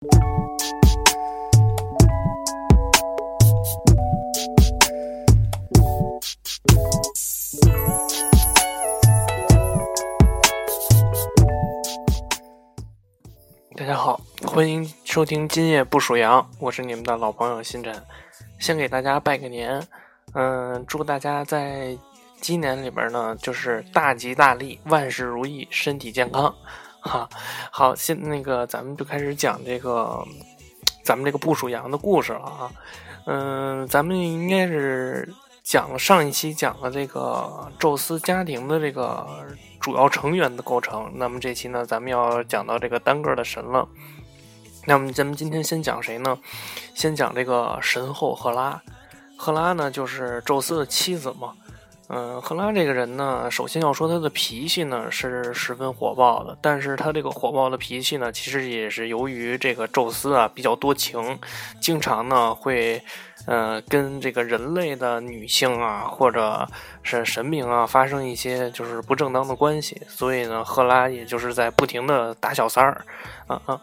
大家好，欢迎收听《今夜不属羊》，我是你们的老朋友星辰。先给大家拜个年，嗯，祝大家在今年里边呢，就是大吉大利，万事如意，身体健康。哈，好，现那个咱们就开始讲这个咱们这个部属羊的故事了啊。嗯，咱们应该是讲上一期讲了这个宙斯家庭的这个。主要成员的构成。那么这期呢，咱们要讲到这个单个的神了。那么咱们今天先讲谁呢？先讲这个神后赫拉。赫拉呢，就是宙斯的妻子嘛。嗯，赫拉这个人呢，首先要说他的脾气呢是十分火爆的。但是他这个火爆的脾气呢，其实也是由于这个宙斯啊比较多情，经常呢会。呃，跟这个人类的女性啊，或者是神明啊，发生一些就是不正当的关系，所以呢，赫拉也就是在不停的打小三儿，啊啊，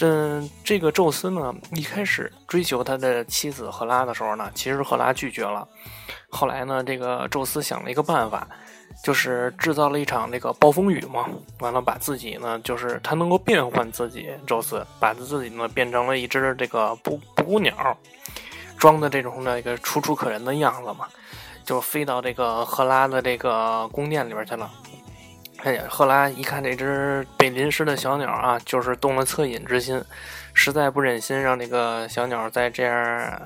嗯，这个宙斯呢，一开始追求他的妻子赫拉的时候呢，其实赫拉拒绝了，后来呢，这个宙斯想了一个办法，就是制造了一场那个暴风雨嘛，完了把自己呢，就是他能够变换自己，宙斯把他自己呢变成了一只这个布布谷鸟。装的这种的一个楚楚可人的样子嘛，就飞到这个赫拉的这个宫殿里边去了。哎呀，赫拉一看这只被淋湿的小鸟啊，就是动了恻隐之心，实在不忍心让这个小鸟再这样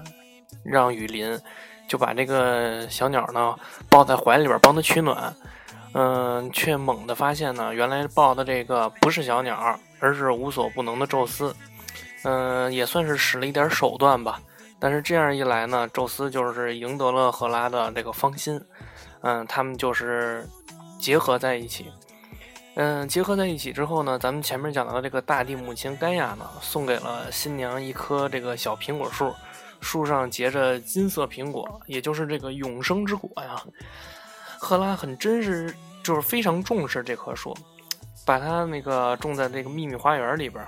让雨淋，就把这个小鸟呢抱在怀里边帮它取暖。嗯，却猛地发现呢，原来抱的这个不是小鸟，而是无所不能的宙斯。嗯，也算是使了一点手段吧。但是这样一来呢，宙斯就是赢得了赫拉的这个芳心，嗯，他们就是结合在一起，嗯，结合在一起之后呢，咱们前面讲到的这个大地母亲盖亚呢，送给了新娘一棵这个小苹果树，树上结着金色苹果，也就是这个永生之果呀。赫拉很真实，就是非常重视这棵树，把它那个种在这个秘密花园里边。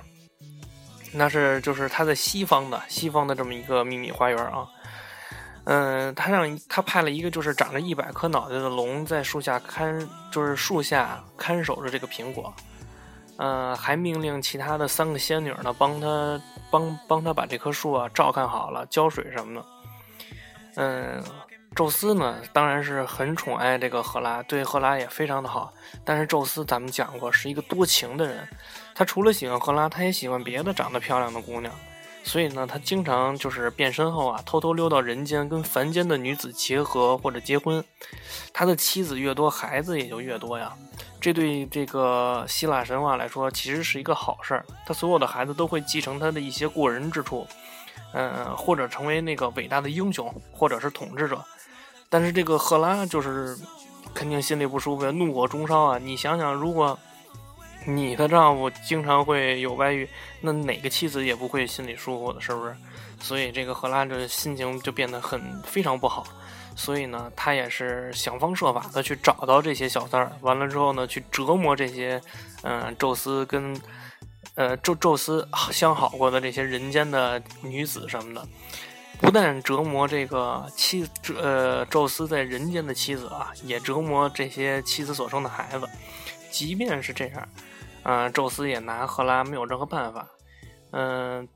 那是就是他在西方的西方的这么一个秘密花园啊，嗯，他让他派了一个就是长着一百颗脑袋的龙在树下看，就是树下看守着这个苹果，嗯，还命令其他的三个仙女呢帮他帮帮他把这棵树啊照看好了，浇水什么的，嗯。宙斯呢，当然是很宠爱这个赫拉，对赫拉也非常的好。但是宙斯咱们讲过是一个多情的人，他除了喜欢赫拉，他也喜欢别的长得漂亮的姑娘。所以呢，他经常就是变身后啊，偷偷溜到人间，跟凡间的女子结合或者结婚。他的妻子越多，孩子也就越多呀。这对这个希腊神话来说，其实是一个好事儿。他所有的孩子都会继承他的一些过人之处，嗯，或者成为那个伟大的英雄，或者是统治者。但是这个赫拉就是肯定心里不舒服，怒火中烧啊！你想想，如果你的丈夫经常会有外遇，那哪个妻子也不会心里舒服的，是不是？所以这个赫拉这心情就变得很非常不好。所以呢，他也是想方设法的去找到这些小三儿，完了之后呢，去折磨这些嗯，宙斯跟呃宙宙斯相好过的这些人间的女子什么的。不但折磨这个妻，呃，宙斯在人间的妻子啊，也折磨这些妻子所生的孩子。即便是这样，嗯，宙斯也拿赫拉没有任何办法。嗯，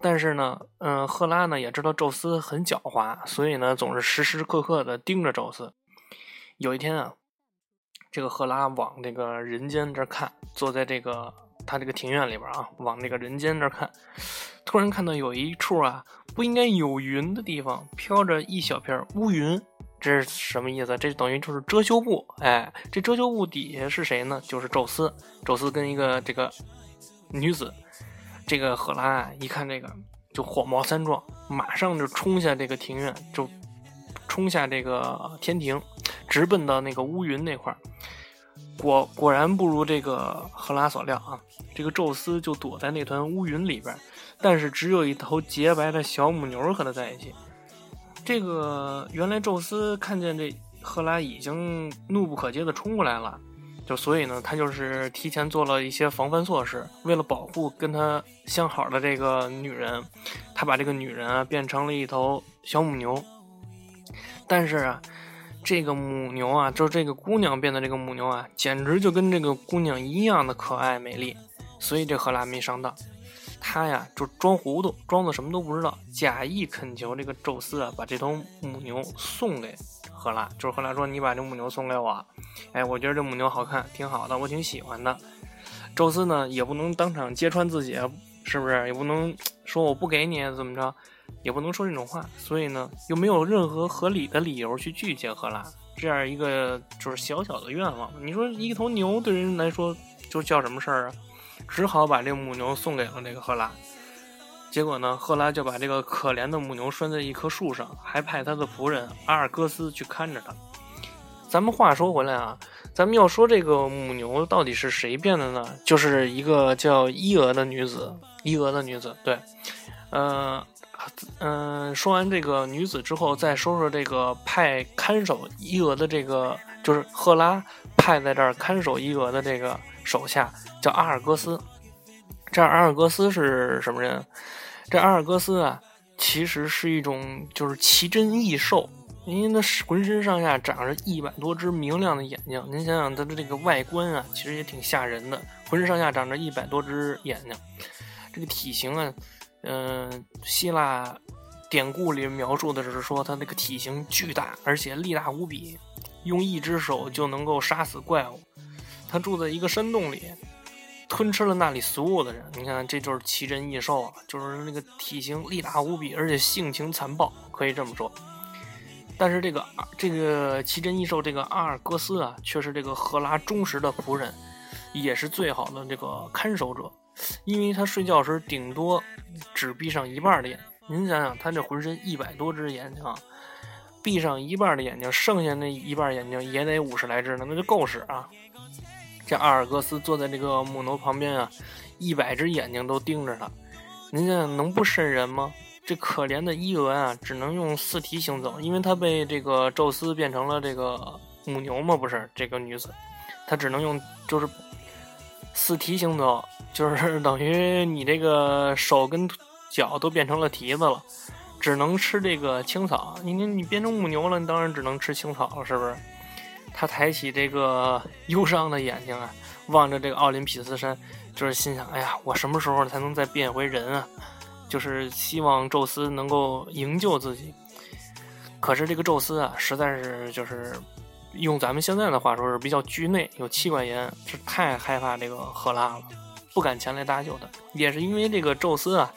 但是呢，嗯，赫拉呢也知道宙斯很狡猾，所以呢，总是时时刻刻的盯着宙斯。有一天啊，这个赫拉往这个人间这看，坐在这个他这个庭院里边啊，往那个人间这看。突然看到有一处啊不应该有云的地方飘着一小片乌云，这是什么意思？这等于就是遮羞布。哎，这遮羞布底下是谁呢？就是宙斯。宙斯跟一个这个女子，这个赫拉一看这个就火冒三丈，马上就冲下这个庭院，就冲下这个天庭，直奔到那个乌云那块儿。果果然不如这个赫拉所料啊，这个宙斯就躲在那团乌云里边。但是只有一头洁白的小母牛和他在一起。这个原来宙斯看见这赫拉已经怒不可遏的冲过来了，就所以呢，他就是提前做了一些防范措施，为了保护跟他相好的这个女人，他把这个女人啊变成了一头小母牛。但是啊，这个母牛啊，就这个姑娘变的这个母牛啊，简直就跟这个姑娘一样的可爱美丽。所以这赫拉没上当，他呀就装糊涂，装作什么都不知道，假意恳求这个宙斯啊，把这头母牛送给。赫拉就是赫拉说：“你把这母牛送给我，哎，我觉得这母牛好看，挺好的，我挺喜欢的。”宙斯呢也不能当场揭穿自己，是不是？也不能说我不给你怎么着，也不能说这种话，所以呢又没有任何合理的理由去拒绝赫拉这样一个就是小小的愿望。你说一头牛对人来说就叫什么事儿啊？只好把这母牛送给了这个赫拉。结果呢，赫拉就把这个可怜的母牛拴在一棵树上，还派他的仆人阿尔戈斯去看着它。咱们话说回来啊，咱们要说这个母牛到底是谁变的呢？就是一个叫伊俄的女子。伊俄的女子，对，呃，嗯，说完这个女子之后，再说说这个派看守伊俄的这个，就是赫拉派在这儿看守伊俄的这个手下，叫阿尔戈斯。这阿尔戈斯是什么人？这阿尔戈斯啊，其实是一种就是奇珍异兽，因为它浑身上下长着一百多只明亮的眼睛。您想想它的这个外观啊，其实也挺吓人的，浑身上下长着一百多只眼睛。这个体型啊，嗯，希腊典故里描述的是说它那个体型巨大，而且力大无比，用一只手就能够杀死怪物。他住在一个山洞里。吞吃了那里所有的人，你看，这就是奇珍异兽啊！就是那个体型力大无比，而且性情残暴，可以这么说。但是这个这个奇珍异兽这个阿尔戈斯啊，却是这个赫拉忠实的仆人，也是最好的这个看守者，因为他睡觉时顶多只闭上一半的眼。您想想，他这浑身一百多只眼睛啊，闭上一半的眼睛，剩下那一半眼睛也得五十来只呢，那就够使啊！这阿尔戈斯坐在这个母牛旁边啊，一百只眼睛都盯着他。您这，能不瘆人吗？这可怜的伊俄啊，只能用四蹄行走，因为他被这个宙斯变成了这个母牛嘛，不是这个女子，她只能用就是四蹄行走，就是 等于你这个手跟脚都变成了蹄子了，只能吃这个青草。你你你变成母牛了，你当然只能吃青草了，是不是？他抬起这个忧伤的眼睛啊，望着这个奥林匹斯山，就是心想：哎呀，我什么时候才能再变回人啊？就是希望宙斯能够营救自己。可是这个宙斯啊，实在是就是用咱们现在的话说是比较惧内，有妻管严，是太害怕这个赫拉了，不敢前来搭救他。也是因为这个宙斯啊，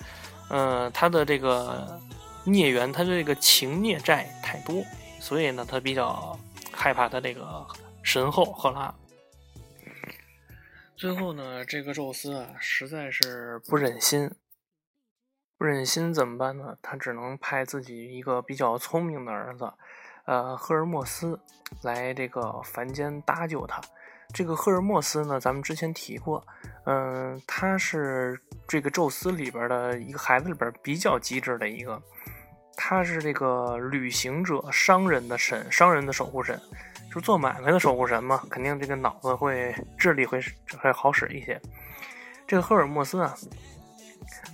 嗯，他的这个孽缘，他的这个情孽债太多，所以呢，他比较。害怕他这个神后赫拉，最后呢，这个宙斯啊，实在是不忍心，不忍心怎么办呢？他只能派自己一个比较聪明的儿子，呃，赫尔墨斯来这个凡间搭救他。这个赫尔墨斯呢，咱们之前提过，嗯，他是这个宙斯里边的一个孩子里边比较机智的一个。他是这个旅行者、商人的神，商人的守护神，就做买卖的守护神嘛，肯定这个脑子会、智力会会好使一些。这个赫尔墨斯啊，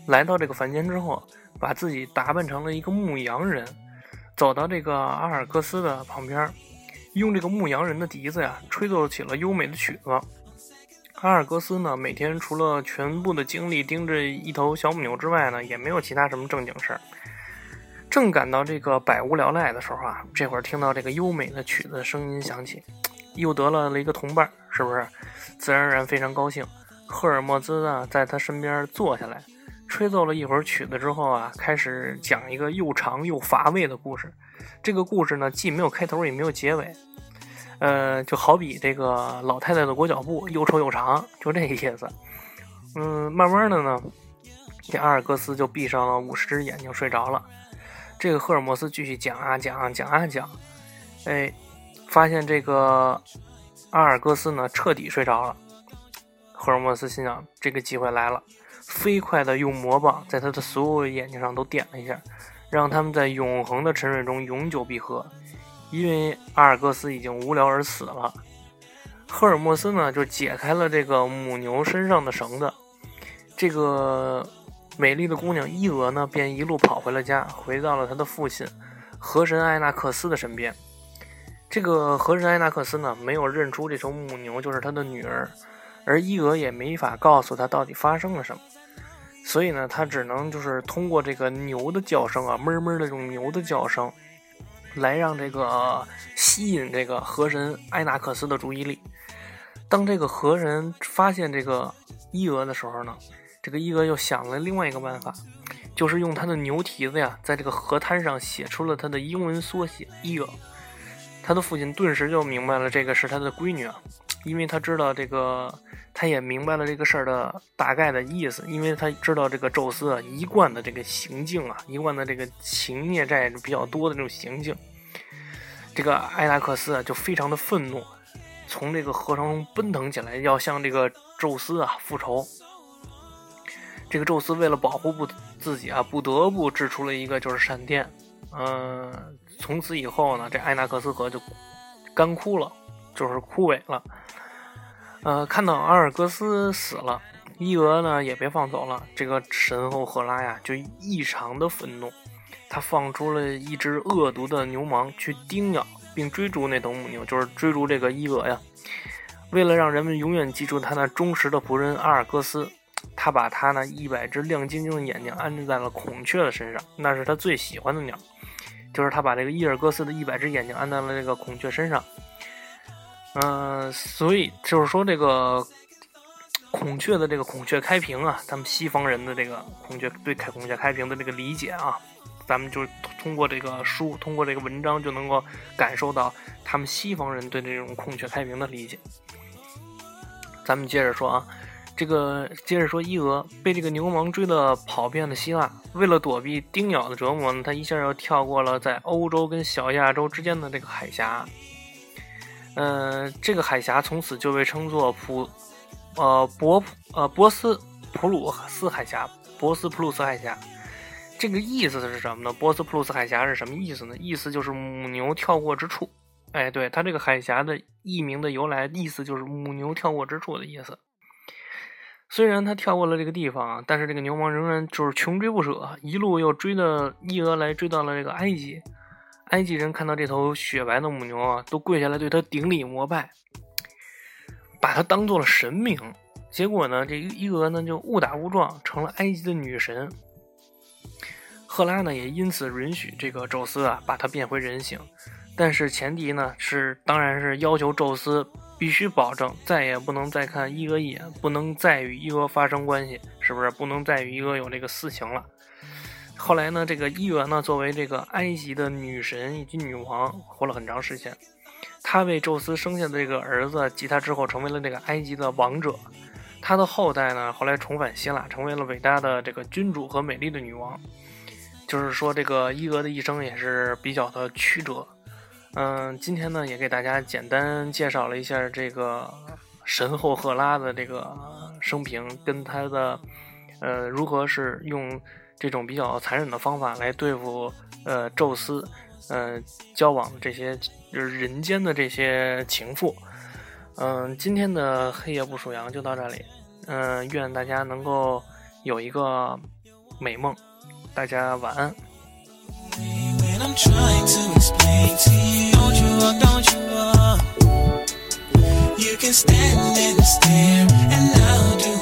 来到这个凡间之后，把自己打扮成了一个牧羊人，走到这个阿尔戈斯的旁边，用这个牧羊人的笛子呀，吹奏起了优美的曲子。阿尔戈斯呢，每天除了全部的精力盯着一头小母牛之外呢，也没有其他什么正经事儿。正感到这个百无聊赖的时候啊，这会儿听到这个优美的曲子声音响起，又得了了一个同伴，是不是？自然而然非常高兴。赫尔墨兹呢，在他身边坐下来，吹奏了一会儿曲子之后啊，开始讲一个又长又乏味的故事。这个故事呢，既没有开头，也没有结尾，呃，就好比这个老太太的裹脚布，又臭又长，就这意思。嗯，慢慢的呢，这阿尔戈斯就闭上了五十只眼睛，睡着了。这个赫尔墨斯继续讲啊讲啊讲啊讲，哎，发现这个阿尔戈斯呢彻底睡着了。赫尔墨斯心想，这个机会来了，飞快的用魔棒在他的所有眼睛上都点了一下，让他们在永恒的沉睡中永久闭合，因为阿尔戈斯已经无聊而死了。赫尔墨斯呢就解开了这个母牛身上的绳子，这个美丽的姑娘伊俄呢便一路跑回了家，回到了她的父亲河神艾纳克斯的身边。这个河神艾纳克斯呢没有认出这头母牛就是他的女儿，而伊俄也没法告诉他到底发生了什么，所以呢他只能就是通过这个牛的叫声啊，哞哞的这种牛的叫声。来让这个吸引这个河神埃纳克斯的注意力。当这个河神发现这个伊俄的时候呢，这个伊俄又想了另外一个办法，就是用他的牛蹄子呀，在这个河滩上写出了他的英文缩写伊俄。他的父亲顿时就明白了，这个是他的闺女啊，因为他知道这个。他也明白了这个事儿的大概的意思，因为他知道这个宙斯啊一贯的这个行径啊，一贯的这个情孽债比较多的这种行径，这个艾达克斯啊就非常的愤怒，从这个河床中奔腾起来，要向这个宙斯啊复仇。这个宙斯为了保护不自己啊，不得不掷出了一个就是闪电，嗯，从此以后呢，这艾纳克斯河就干枯了，就是枯萎了。呃，看到阿尔戈斯死了，伊俄呢也被放走了。这个神后赫拉呀，就异常的愤怒，他放出了一只恶毒的牛虻去叮咬并追逐那头母牛，就是追逐这个伊俄呀。为了让人们永远记住他那忠实的仆人阿尔戈斯，他把他那一百只亮晶晶的眼睛安置在了孔雀的身上，那是他最喜欢的鸟。就是他把这个伊尔戈斯的一百只眼睛安在了这个孔雀身上。嗯，所以就是说，这个孔雀的这个孔雀开屏啊，咱们西方人的这个孔雀对开孔雀开屏的这个理解啊，咱们就通过这个书，通过这个文章就能够感受到他们西方人对这种孔雀开屏的理解。咱们接着说啊，这个接着说，伊俄被这个牛虻追的跑遍了希腊，为了躲避叮咬的折磨呢，他一下又跳过了在欧洲跟小亚洲之间的这个海峡。嗯，这个海峡从此就被称作普，呃博呃博斯普鲁斯海峡，博斯普鲁斯海峡。这个意思是什么呢？博斯普鲁斯海峡是什么意思呢？意思就是母牛跳过之处。哎，对，它这个海峡的译名的由来，意思就是母牛跳过之处的意思。虽然他跳过了这个地方，但是这个牛王仍然就是穷追不舍，一路又追到伊俄来，追到了这个埃及。埃及人看到这头雪白的母牛啊，都跪下来对它顶礼膜拜，把它当做了神明。结果呢，这伊俄呢就误打误撞成了埃及的女神。赫拉呢也因此允许这个宙斯啊把他变回人形，但是前提呢是，当然是要求宙斯必须保证再也不能再看伊俄一眼，不能再与伊俄发生关系，是不是？不能再与伊俄有这个私情了。后来呢，这个伊俄呢，作为这个埃及的女神以及女王，活了很长时间。她为宙斯生下的这个儿子，继她之后成为了这个埃及的王者。她的后代呢，后来重返希腊，成为了伟大的这个君主和美丽的女王。就是说，这个伊俄的一生也是比较的曲折。嗯，今天呢，也给大家简单介绍了一下这个神后赫拉的这个生平，跟她的呃如何是用。这种比较残忍的方法来对付呃宙斯，呃交往的这些就是人间的这些情妇，嗯，今天的黑夜不属羊就到这里，嗯，愿大家能够有一个美梦，大家晚安。trying to explain to you. Don't you walk, don't you walk. You can stand and stare, and I'll do